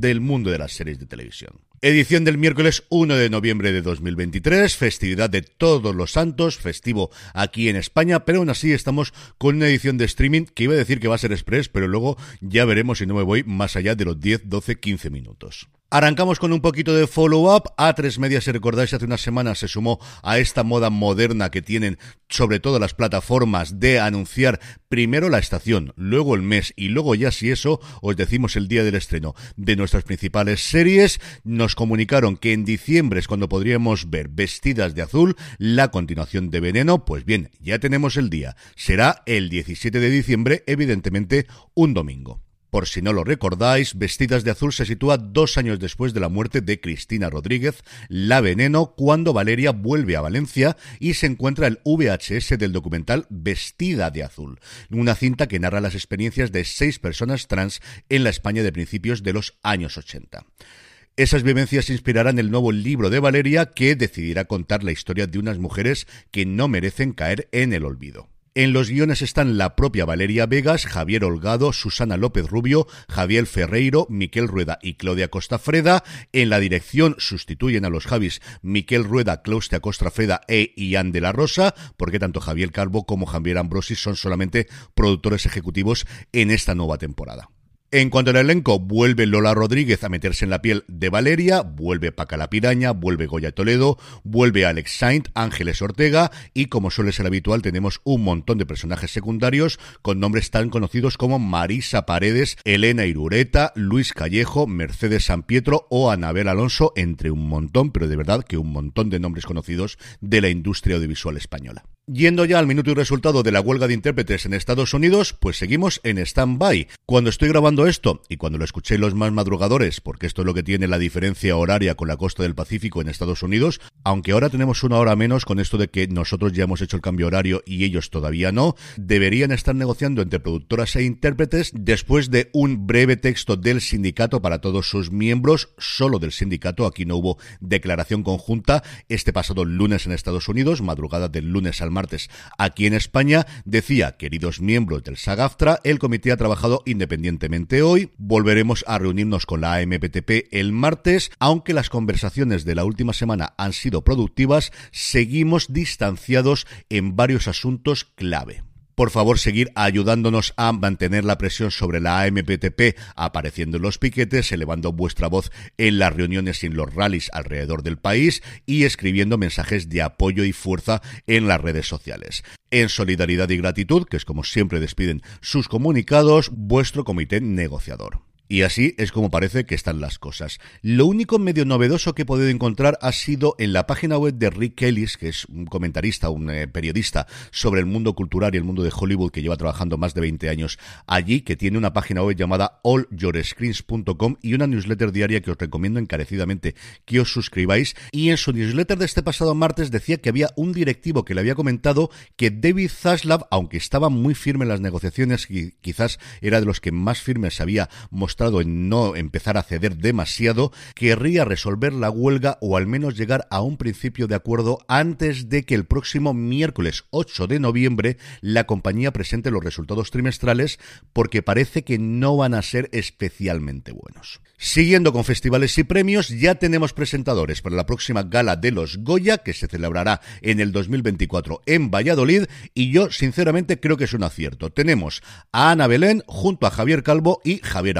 del mundo de las series de televisión. Edición del miércoles 1 de noviembre de 2023, festividad de todos los santos, festivo aquí en España, pero aún así estamos con una edición de streaming que iba a decir que va a ser express, pero luego ya veremos si no me voy más allá de los 10, 12, 15 minutos. Arrancamos con un poquito de follow-up. A3 Media, si recordáis, hace unas semanas se sumó a esta moda moderna que tienen sobre todo las plataformas de anunciar primero la estación, luego el mes y luego ya si eso os decimos el día del estreno de nuestras principales series. Nos comunicaron que en diciembre es cuando podríamos ver Vestidas de Azul, la continuación de Veneno. Pues bien, ya tenemos el día. Será el 17 de diciembre, evidentemente un domingo. Por si no lo recordáis, Vestidas de Azul se sitúa dos años después de la muerte de Cristina Rodríguez, la veneno, cuando Valeria vuelve a Valencia y se encuentra el VHS del documental Vestida de Azul, una cinta que narra las experiencias de seis personas trans en la España de principios de los años 80. Esas vivencias inspirarán el nuevo libro de Valeria que decidirá contar la historia de unas mujeres que no merecen caer en el olvido. En los guiones están la propia Valeria Vegas, Javier Holgado, Susana López Rubio, Javier Ferreiro, Miquel Rueda y Claudia Costafreda. En la dirección sustituyen a los Javis Miquel Rueda, Claudia Costafreda e Ian de la Rosa, porque tanto Javier Calvo como Javier Ambrosi son solamente productores ejecutivos en esta nueva temporada. En cuanto al elenco, vuelve Lola Rodríguez a meterse en la piel de Valeria, vuelve Paca la Piraña, vuelve Goya Toledo, vuelve Alex Saint, Ángeles Ortega y como suele ser habitual tenemos un montón de personajes secundarios con nombres tan conocidos como Marisa Paredes, Elena Irureta, Luis Callejo, Mercedes San Pietro o Anabel Alonso, entre un montón, pero de verdad que un montón de nombres conocidos de la industria audiovisual española. Yendo ya al minuto y resultado de la huelga de intérpretes en Estados Unidos, pues seguimos en stand-by. Cuando estoy grabando esto y cuando lo escuché los más madrugadores, porque esto es lo que tiene la diferencia horaria con la costa del Pacífico en Estados Unidos, aunque ahora tenemos una hora menos con esto de que nosotros ya hemos hecho el cambio horario y ellos todavía no, deberían estar negociando entre productoras e intérpretes después de un breve texto del sindicato para todos sus miembros, solo del sindicato, aquí no hubo declaración conjunta, este pasado lunes en Estados Unidos, madrugada del lunes al martes martes. Aquí en España decía, queridos miembros del SAGAFTRA, el comité ha trabajado independientemente hoy, volveremos a reunirnos con la AMPTP el martes, aunque las conversaciones de la última semana han sido productivas, seguimos distanciados en varios asuntos clave por favor seguir ayudándonos a mantener la presión sobre la AMPTP, apareciendo en los piquetes, elevando vuestra voz en las reuniones y en los rallies alrededor del país y escribiendo mensajes de apoyo y fuerza en las redes sociales. En solidaridad y gratitud, que es como siempre despiden sus comunicados, vuestro comité negociador. Y así es como parece que están las cosas. Lo único medio novedoso que he podido encontrar ha sido en la página web de Rick Ellis, que es un comentarista, un eh, periodista sobre el mundo cultural y el mundo de Hollywood que lleva trabajando más de 20 años allí, que tiene una página web llamada allyourscreens.com y una newsletter diaria que os recomiendo encarecidamente que os suscribáis. Y en su newsletter de este pasado martes decía que había un directivo que le había comentado que David Zaslav, aunque estaba muy firme en las negociaciones y quizás era de los que más firmes había mostrado en no empezar a ceder demasiado, querría resolver la huelga o al menos llegar a un principio de acuerdo antes de que el próximo miércoles 8 de noviembre la compañía presente los resultados trimestrales porque parece que no van a ser especialmente buenos. Siguiendo con festivales y premios, ya tenemos presentadores para la próxima gala de los Goya, que se celebrará en el 2024 en Valladolid, y yo sinceramente creo que es un acierto. Tenemos a Ana Belén junto a Javier Calvo y Javier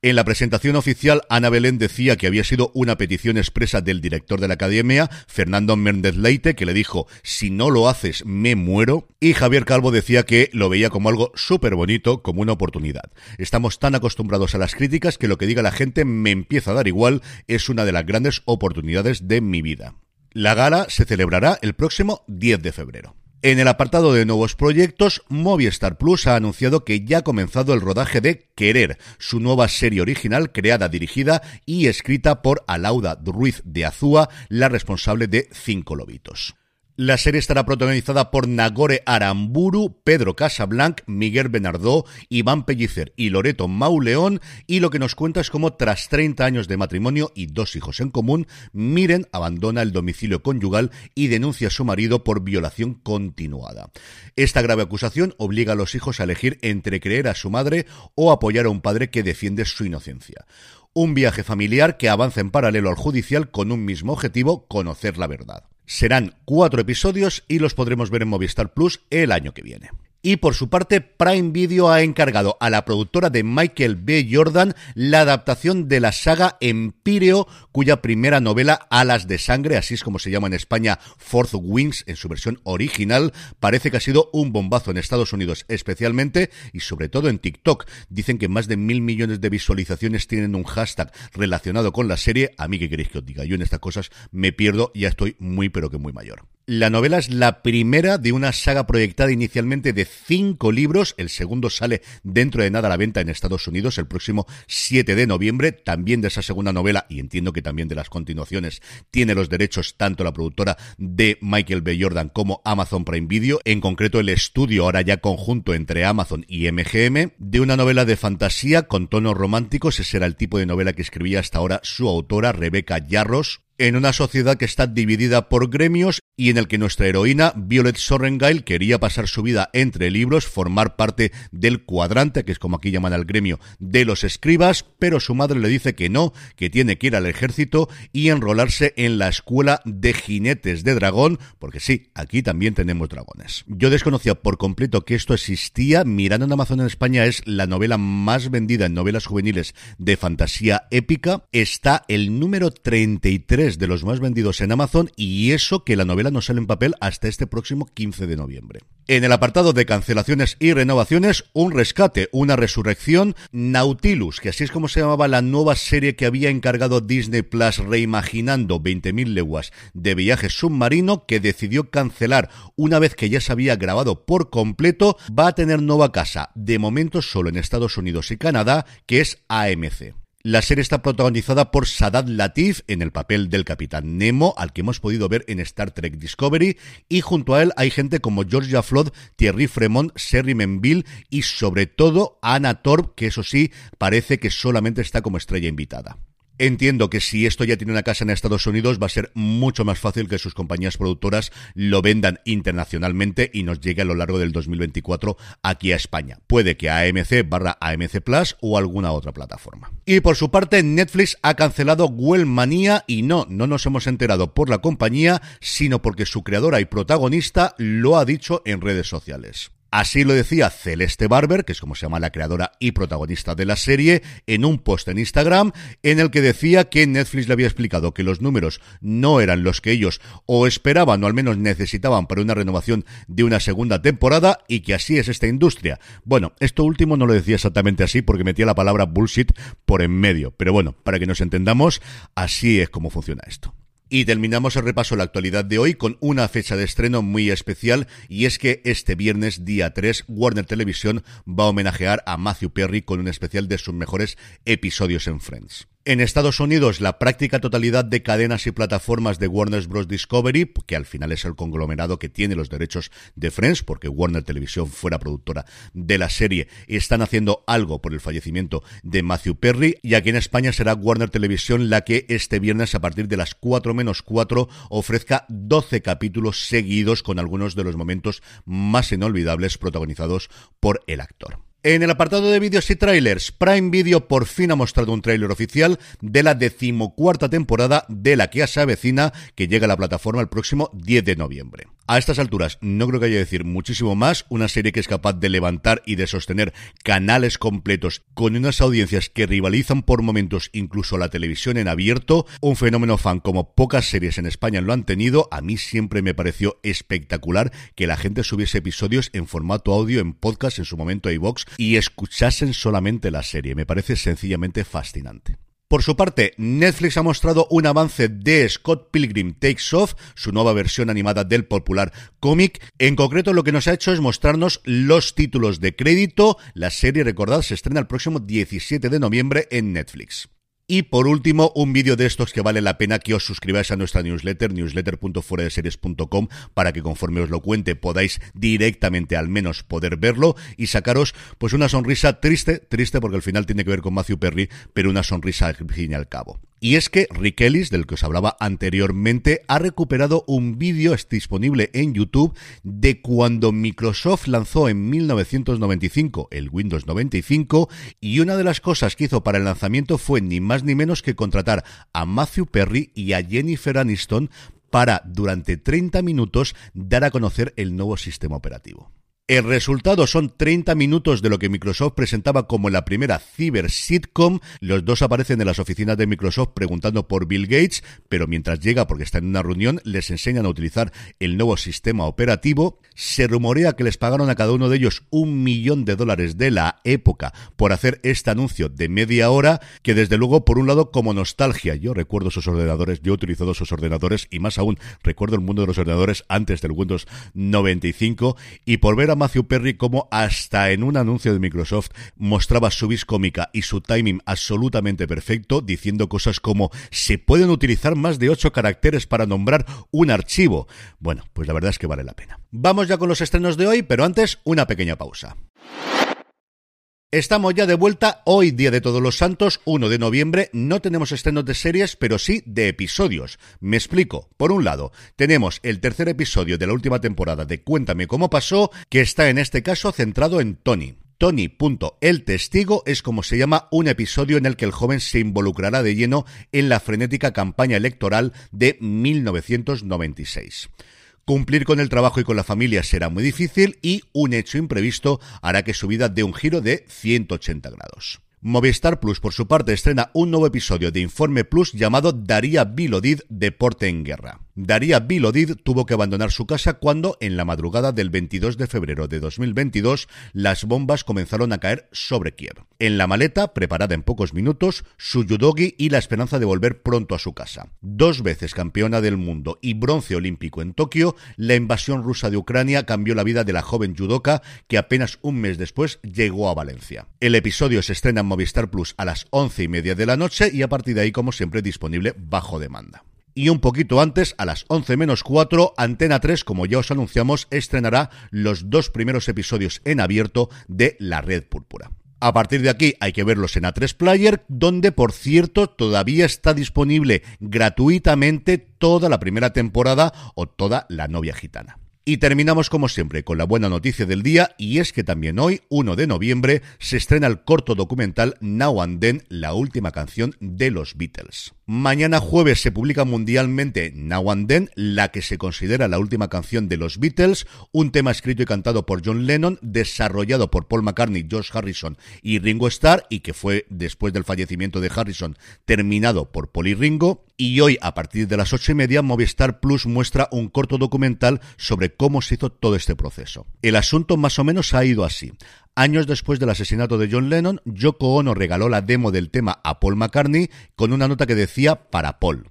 En la presentación oficial, Ana Belén decía que había sido una petición expresa del director de la academia, Fernando Méndez Leite, que le dijo, si no lo haces, me muero. Y Javier Calvo decía que lo veía como algo súper bonito, como una oportunidad. Estamos tan acostumbrados a las críticas que lo que diga la gente me empieza a dar igual, es una de las grandes oportunidades de mi vida. La gala se celebrará el próximo 10 de febrero. En el apartado de nuevos proyectos, Movistar Plus ha anunciado que ya ha comenzado el rodaje de Querer, su nueva serie original creada, dirigida y escrita por Alauda Ruiz de Azúa, la responsable de Cinco Lobitos. La serie estará protagonizada por Nagore Aramburu, Pedro Casablanc, Miguel Benardó, Iván Pellicer y Loreto Mauleón, y lo que nos cuenta es cómo tras 30 años de matrimonio y dos hijos en común, Miren abandona el domicilio conyugal y denuncia a su marido por violación continuada. Esta grave acusación obliga a los hijos a elegir entre creer a su madre o apoyar a un padre que defiende su inocencia. Un viaje familiar que avanza en paralelo al judicial con un mismo objetivo, conocer la verdad. Serán cuatro episodios y los podremos ver en Movistar Plus el año que viene. Y por su parte, Prime Video ha encargado a la productora de Michael B. Jordan la adaptación de la saga Empíreo, cuya primera novela, Alas de Sangre, así es como se llama en España, Fourth Wings, en su versión original, parece que ha sido un bombazo en Estados Unidos, especialmente y sobre todo en TikTok. Dicen que más de mil millones de visualizaciones tienen un hashtag relacionado con la serie. A mí, ¿qué queréis que os diga? Yo en estas cosas me pierdo, ya estoy muy, pero que muy mayor. La novela es la primera de una saga proyectada inicialmente de cinco libros. El segundo sale dentro de nada a la venta en Estados Unidos el próximo 7 de noviembre. También de esa segunda novela, y entiendo que también de las continuaciones, tiene los derechos tanto la productora de Michael B. Jordan como Amazon Prime Video. En concreto, el estudio ahora ya conjunto entre Amazon y MGM de una novela de fantasía con tonos románticos. Ese era el tipo de novela que escribía hasta ahora su autora, Rebecca Yarros en una sociedad que está dividida por gremios y en el que nuestra heroína, Violet Sorrengail, quería pasar su vida entre libros, formar parte del cuadrante, que es como aquí llaman al gremio, de los escribas, pero su madre le dice que no, que tiene que ir al ejército y enrolarse en la escuela de jinetes de dragón, porque sí, aquí también tenemos dragones. Yo desconocía por completo que esto existía, mirando en Amazon en España es la novela más vendida en novelas juveniles de fantasía épica, está el número 33 de los más vendidos en Amazon y eso que la no sale en papel hasta este próximo 15 de noviembre. En el apartado de cancelaciones y renovaciones, un rescate, una resurrección, Nautilus, que así es como se llamaba la nueva serie que había encargado Disney Plus reimaginando 20.000 leguas de viaje submarino, que decidió cancelar una vez que ya se había grabado por completo, va a tener nueva casa, de momento solo en Estados Unidos y Canadá, que es AMC. La serie está protagonizada por Sadat Latif en el papel del capitán Nemo, al que hemos podido ver en Star Trek Discovery, y junto a él hay gente como Georgia Flood, Thierry Fremont, Sherry Menville y sobre todo Anna Torp, que eso sí, parece que solamente está como estrella invitada. Entiendo que si esto ya tiene una casa en Estados Unidos va a ser mucho más fácil que sus compañías productoras lo vendan internacionalmente y nos llegue a lo largo del 2024 aquí a España. Puede que a AMC barra AMC Plus o alguna otra plataforma. Y por su parte, Netflix ha cancelado Wellmania y no, no nos hemos enterado por la compañía, sino porque su creadora y protagonista lo ha dicho en redes sociales. Así lo decía Celeste Barber, que es como se llama la creadora y protagonista de la serie, en un post en Instagram en el que decía que Netflix le había explicado que los números no eran los que ellos o esperaban o al menos necesitaban para una renovación de una segunda temporada y que así es esta industria. Bueno, esto último no lo decía exactamente así porque metía la palabra bullshit por en medio, pero bueno, para que nos entendamos, así es como funciona esto. Y terminamos el repaso de la actualidad de hoy con una fecha de estreno muy especial y es que este viernes día 3 Warner Television va a homenajear a Matthew Perry con un especial de sus mejores episodios en Friends. En Estados Unidos, la práctica totalidad de cadenas y plataformas de Warner Bros. Discovery, que al final es el conglomerado que tiene los derechos de Friends, porque Warner Televisión fuera productora de la serie, están haciendo algo por el fallecimiento de Matthew Perry. Y aquí en España será Warner Televisión la que este viernes, a partir de las 4 menos 4, ofrezca 12 capítulos seguidos con algunos de los momentos más inolvidables protagonizados por el actor. En el apartado de vídeos y trailers, Prime Video por fin ha mostrado un tráiler oficial de la decimocuarta temporada de La que se avecina, que llega a la plataforma el próximo 10 de noviembre. A estas alturas no creo que haya que decir muchísimo más, una serie que es capaz de levantar y de sostener canales completos con unas audiencias que rivalizan por momentos incluso la televisión en abierto, un fenómeno fan como pocas series en España lo han tenido, a mí siempre me pareció espectacular que la gente subiese episodios en formato audio en podcast en su momento iVox y escuchasen solamente la serie, me parece sencillamente fascinante. Por su parte, Netflix ha mostrado un avance de Scott Pilgrim Takes Off, su nueva versión animada del popular cómic. En concreto, lo que nos ha hecho es mostrarnos los títulos de crédito. La serie, recordad, se estrena el próximo 17 de noviembre en Netflix. Y por último, un vídeo de estos que vale la pena que os suscribáis a nuestra newsletter, newsletter.fueradeseries.com, para que conforme os lo cuente podáis directamente al menos poder verlo y sacaros pues una sonrisa triste, triste porque al final tiene que ver con Matthew Perry, pero una sonrisa al fin y al cabo. Y es que Rick Ellis, del que os hablaba anteriormente, ha recuperado un vídeo disponible en YouTube de cuando Microsoft lanzó en 1995 el Windows 95 y una de las cosas que hizo para el lanzamiento fue ni más ni menos que contratar a Matthew Perry y a Jennifer Aniston para durante 30 minutos dar a conocer el nuevo sistema operativo. El resultado son 30 minutos de lo que Microsoft presentaba como la primera ciber sitcom. Los dos aparecen en las oficinas de Microsoft preguntando por Bill Gates, pero mientras llega, porque está en una reunión, les enseñan a utilizar el nuevo sistema operativo. Se rumorea que les pagaron a cada uno de ellos un millón de dólares de la época por hacer este anuncio de media hora, que desde luego, por un lado, como nostalgia, yo recuerdo esos ordenadores, yo he utilizado esos ordenadores y más aún recuerdo el mundo de los ordenadores antes del Windows 95 y por ver a Matthew Perry como hasta en un anuncio de Microsoft mostraba su vis cómica y su timing absolutamente perfecto, diciendo cosas como se pueden utilizar más de ocho caracteres para nombrar un archivo. Bueno, pues la verdad es que vale la pena. Vamos ya con los estrenos de hoy, pero antes una pequeña pausa. Estamos ya de vuelta hoy, Día de Todos los Santos, 1 de noviembre. No tenemos estrenos de series, pero sí de episodios. Me explico. Por un lado, tenemos el tercer episodio de la última temporada de Cuéntame cómo pasó, que está en este caso centrado en Tony. Tony. El testigo es como se llama un episodio en el que el joven se involucrará de lleno en la frenética campaña electoral de 1996. Cumplir con el trabajo y con la familia será muy difícil y un hecho imprevisto hará que su vida dé un giro de 180 grados. Movistar Plus, por su parte, estrena un nuevo episodio de Informe Plus llamado Daría Bilodid Deporte en Guerra. Daría Bilodid tuvo que abandonar su casa cuando, en la madrugada del 22 de febrero de 2022, las bombas comenzaron a caer sobre Kiev. En la maleta, preparada en pocos minutos, su yudogi y la esperanza de volver pronto a su casa. Dos veces campeona del mundo y bronce olímpico en Tokio, la invasión rusa de Ucrania cambió la vida de la joven judoka que apenas un mes después llegó a Valencia. El episodio se estrena en Movistar Plus a las once y media de la noche y a partir de ahí, como siempre, disponible bajo demanda y un poquito antes, a las 11 menos 4, Antena 3, como ya os anunciamos, estrenará los dos primeros episodios en abierto de La Red Púrpura. A partir de aquí hay que verlos en A3 Player, donde por cierto todavía está disponible gratuitamente toda la primera temporada o toda la novia gitana. Y terminamos como siempre con la buena noticia del día y es que también hoy, 1 de noviembre, se estrena el corto documental Now and Then, la última canción de los Beatles. Mañana jueves se publica mundialmente Now and Then, la que se considera la última canción de los Beatles, un tema escrito y cantado por John Lennon, desarrollado por Paul McCartney, George Harrison y Ringo Starr y que fue después del fallecimiento de Harrison terminado por Paul y Ringo. Y hoy, a partir de las ocho y media, Movistar Plus muestra un corto documental sobre cómo se hizo todo este proceso. El asunto más o menos ha ido así. Años después del asesinato de John Lennon, Yoko Ono regaló la demo del tema a Paul McCartney con una nota que decía para Paul.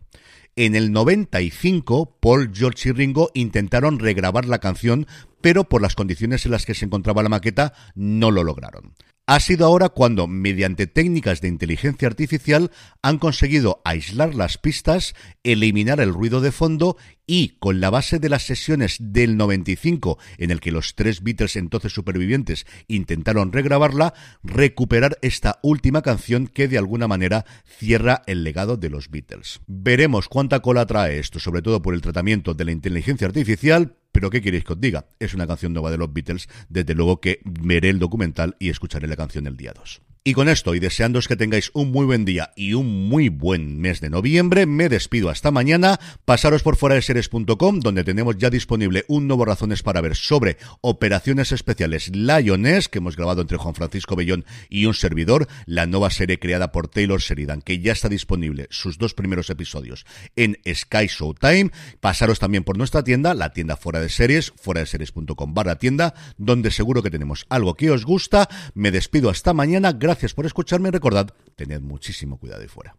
En el 95, Paul, George y Ringo intentaron regrabar la canción, pero por las condiciones en las que se encontraba la maqueta no lo lograron ha sido ahora cuando, mediante técnicas de inteligencia artificial, han conseguido aislar las pistas, eliminar el ruido de fondo y, con la base de las sesiones del 95, en el que los tres Beatles entonces supervivientes intentaron regrabarla, recuperar esta última canción que de alguna manera cierra el legado de los Beatles. Veremos cuánta cola trae esto, sobre todo por el tratamiento de la inteligencia artificial, pero ¿qué queréis que os diga? Es una canción nueva de los Beatles, desde luego que veré el documental y escucharé la canción el día 2. Y con esto, y deseándoos que tengáis un muy buen día y un muy buen mes de noviembre, me despido hasta mañana. Pasaros por fuera de series.com, donde tenemos ya disponible un nuevo Razones para ver sobre operaciones especiales Lioness, que hemos grabado entre Juan Francisco Bellón y un servidor, la nueva serie creada por Taylor Sheridan, que ya está disponible sus dos primeros episodios en Sky Showtime. Pasaros también por nuestra tienda, la tienda fuera de series, fuera de series.com barra tienda, donde seguro que tenemos algo que os gusta. Me despido hasta mañana. Gracias por escucharme y recordad, tened muchísimo cuidado ahí fuera.